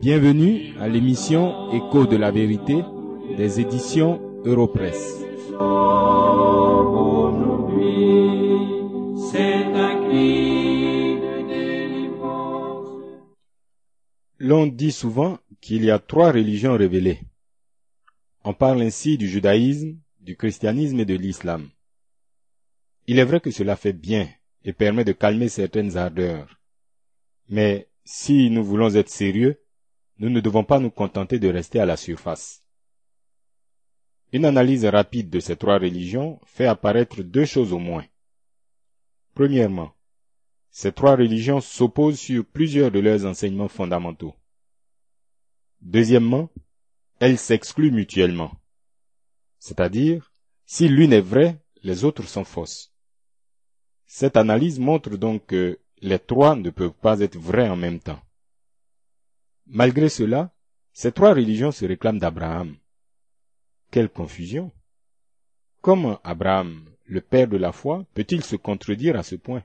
Bienvenue à l'émission Écho de la vérité des éditions Europresse. L'on dit souvent qu'il y a trois religions révélées. On parle ainsi du judaïsme, du christianisme et de l'islam. Il est vrai que cela fait bien et permet de calmer certaines ardeurs. Mais si nous voulons être sérieux, nous ne devons pas nous contenter de rester à la surface. Une analyse rapide de ces trois religions fait apparaître deux choses au moins. Premièrement, ces trois religions s'opposent sur plusieurs de leurs enseignements fondamentaux. Deuxièmement, elles s'excluent mutuellement. C'est-à-dire, si l'une est vraie, les autres sont fausses. Cette analyse montre donc que les trois ne peuvent pas être vrais en même temps. Malgré cela, ces trois religions se réclament d'Abraham. Quelle confusion. Comment Abraham, le père de la foi, peut-il se contredire à ce point?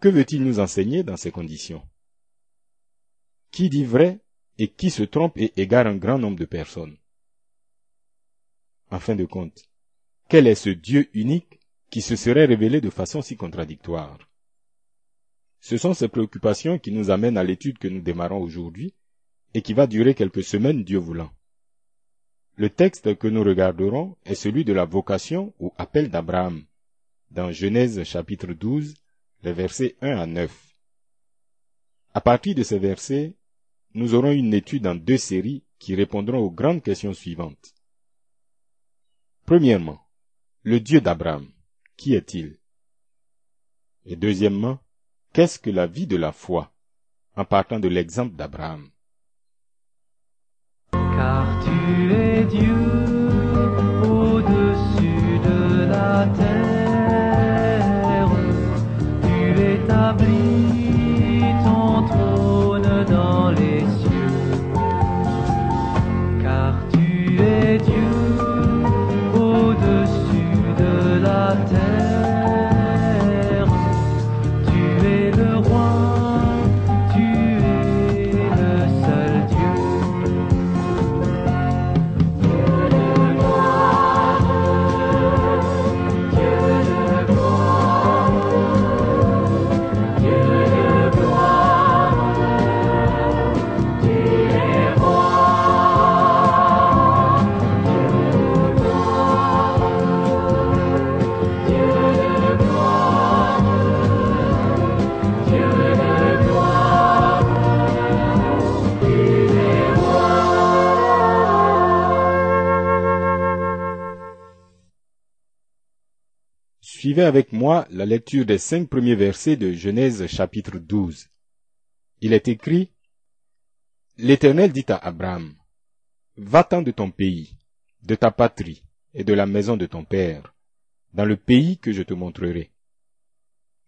Que veut-il nous enseigner dans ces conditions? Qui dit vrai et qui se trompe et égare un grand nombre de personnes En fin de compte, quel est ce Dieu unique qui se serait révélé de façon si contradictoire? Ce sont ces préoccupations qui nous amènent à l'étude que nous démarrons aujourd'hui et qui va durer quelques semaines, Dieu voulant. Le texte que nous regarderons est celui de la vocation ou appel d'Abraham, dans Genèse chapitre 12, les versets 1 à 9. À partir de ces versets, nous aurons une étude en deux séries qui répondront aux grandes questions suivantes. Premièrement, le Dieu d'Abraham, qui est-il? Et deuxièmement, qu'est-ce que la vie de la foi, en partant de l'exemple d'Abraham. Car tu es Dieu au-dessus de la terre, Suivez avec moi la lecture des cinq premiers versets de Genèse chapitre 12. Il est écrit, L'Éternel dit à Abraham, Va-t'en de ton pays, de ta patrie et de la maison de ton père, dans le pays que je te montrerai.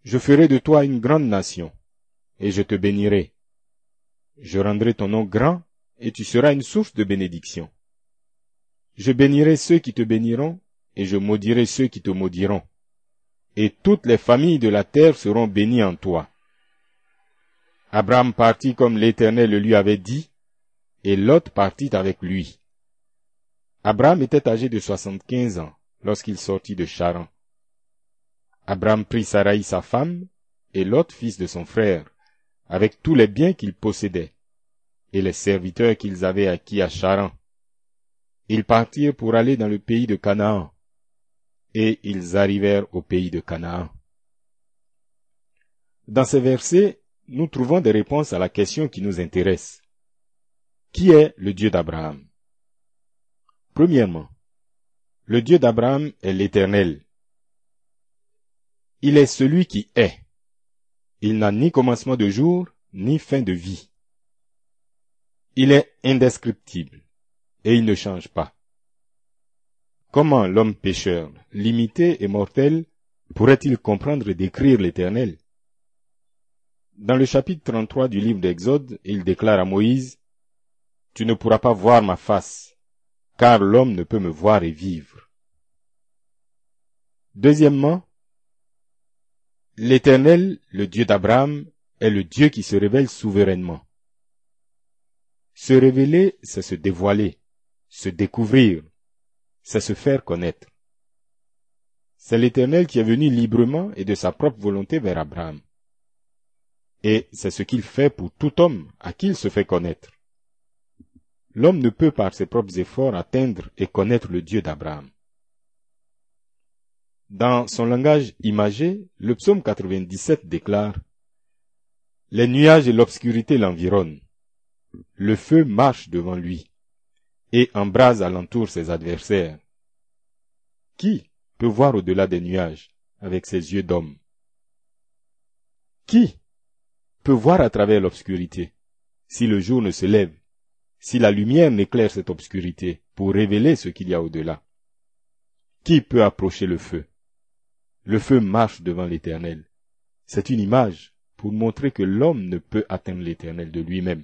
Je ferai de toi une grande nation, et je te bénirai. Je rendrai ton nom grand, et tu seras une source de bénédiction. Je bénirai ceux qui te béniront, et je maudirai ceux qui te maudiront et toutes les familles de la terre seront bénies en toi. Abraham partit comme l'Éternel le lui avait dit, et Lot partit avec lui. Abraham était âgé de soixante-quinze ans lorsqu'il sortit de Charan. Abraham prit Sarai sa femme, et Lot fils de son frère, avec tous les biens qu'il possédait, et les serviteurs qu'ils avaient acquis à Charan. Ils partirent pour aller dans le pays de Canaan et ils arrivèrent au pays de Canaan. Dans ces versets, nous trouvons des réponses à la question qui nous intéresse. Qui est le Dieu d'Abraham? Premièrement, le Dieu d'Abraham est l'Éternel. Il est celui qui est. Il n'a ni commencement de jour, ni fin de vie. Il est indescriptible, et il ne change pas. Comment l'homme pécheur, limité et mortel, pourrait-il comprendre et décrire l'Éternel? Dans le chapitre 33 du livre d'Exode, il déclare à Moïse, Tu ne pourras pas voir ma face, car l'homme ne peut me voir et vivre. Deuxièmement, l'Éternel, le Dieu d'Abraham, est le Dieu qui se révèle souverainement. Se révéler, c'est se dévoiler, se découvrir, c'est se faire connaître. C'est l'Éternel qui est venu librement et de sa propre volonté vers Abraham. Et c'est ce qu'il fait pour tout homme à qui il se fait connaître. L'homme ne peut par ses propres efforts atteindre et connaître le Dieu d'Abraham. Dans son langage imagé, le psaume 97 déclare Les nuages et l'obscurité l'environnent. Le feu marche devant lui et embrase alentour ses adversaires. Qui peut voir au-delà des nuages avec ses yeux d'homme? Qui peut voir à travers l'obscurité? Si le jour ne se lève, si la lumière n'éclaire cette obscurité pour révéler ce qu'il y a au-delà Qui peut approcher le feu? Le feu marche devant l'Éternel. C'est une image pour montrer que l'homme ne peut atteindre l'Éternel de lui-même.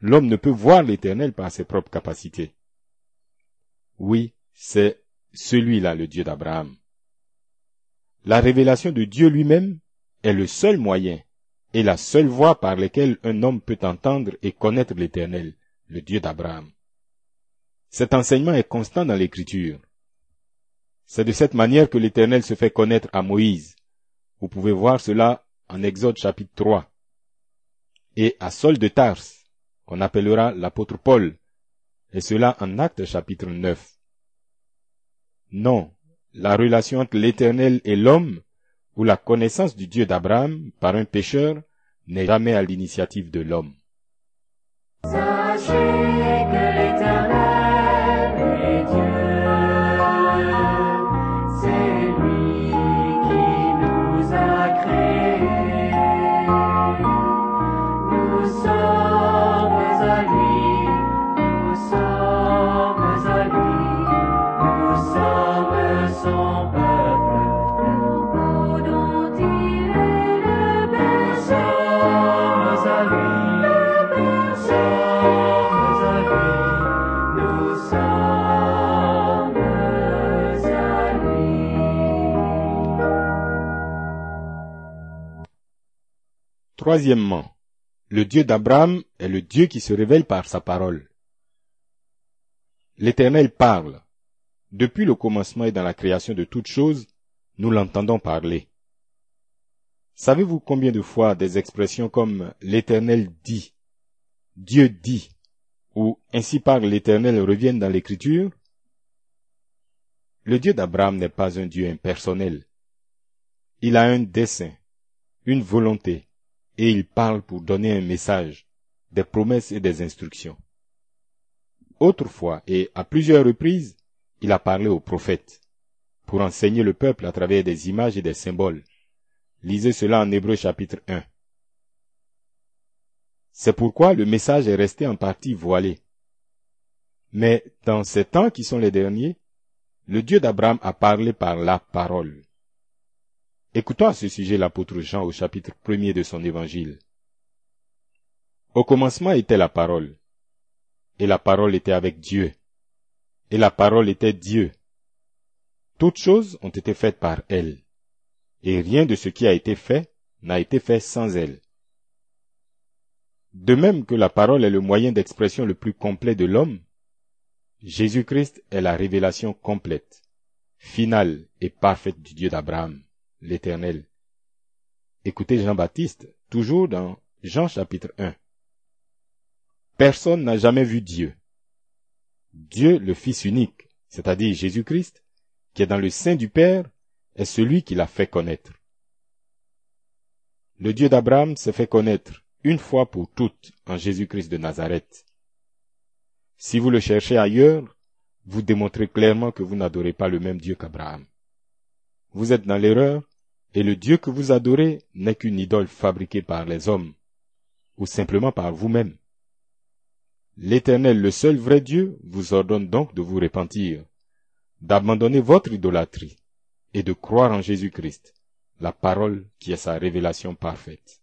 L'homme ne peut voir l'Éternel par ses propres capacités. Oui, c'est celui-là le Dieu d'Abraham. La révélation de Dieu lui-même est le seul moyen et la seule voie par laquelle un homme peut entendre et connaître l'Éternel, le Dieu d'Abraham. Cet enseignement est constant dans l'Écriture. C'est de cette manière que l'Éternel se fait connaître à Moïse. Vous pouvez voir cela en Exode chapitre 3. Et à Saul de Tars, qu'on appellera l'apôtre Paul, et cela en Actes chapitre 9. Non, la relation entre l'Éternel et l'homme, ou la connaissance du Dieu d'Abraham par un pécheur, n'est jamais à l'initiative de l'homme. Troisièmement, le Dieu d'Abraham est le Dieu qui se révèle par sa parole. L'Éternel parle. Depuis le commencement et dans la création de toutes choses, nous l'entendons parler. Savez-vous combien de fois des expressions comme l'Éternel dit, Dieu dit, ou ainsi parle l'Éternel reviennent dans l'Écriture? Le Dieu d'Abraham n'est pas un Dieu impersonnel. Il a un dessein, une volonté, et il parle pour donner un message, des promesses et des instructions. Autrefois et à plusieurs reprises, il a parlé aux prophètes, pour enseigner le peuple à travers des images et des symboles. Lisez cela en Hébreu chapitre 1. C'est pourquoi le message est resté en partie voilé. Mais dans ces temps qui sont les derniers, le Dieu d'Abraham a parlé par la parole. Écoutons à ce sujet l'apôtre Jean au chapitre 1er de son évangile. Au commencement était la parole, et la parole était avec Dieu, et la parole était Dieu. Toutes choses ont été faites par elle, et rien de ce qui a été fait n'a été fait sans elle. De même que la parole est le moyen d'expression le plus complet de l'homme, Jésus-Christ est la révélation complète, finale et parfaite du Dieu d'Abraham, l'Éternel. Écoutez Jean-Baptiste, toujours dans Jean chapitre 1. Personne n'a jamais vu Dieu. Dieu, le Fils unique, c'est-à-dire Jésus-Christ, qui est dans le sein du Père, est celui qui l'a fait connaître. Le Dieu d'Abraham s'est fait connaître une fois pour toutes en Jésus-Christ de Nazareth. Si vous le cherchez ailleurs, vous démontrez clairement que vous n'adorez pas le même Dieu qu'Abraham. Vous êtes dans l'erreur, et le Dieu que vous adorez n'est qu'une idole fabriquée par les hommes, ou simplement par vous-même. L'Éternel, le seul vrai Dieu, vous ordonne donc de vous repentir, d'abandonner votre idolâtrie, et de croire en Jésus-Christ, la parole qui est sa révélation parfaite.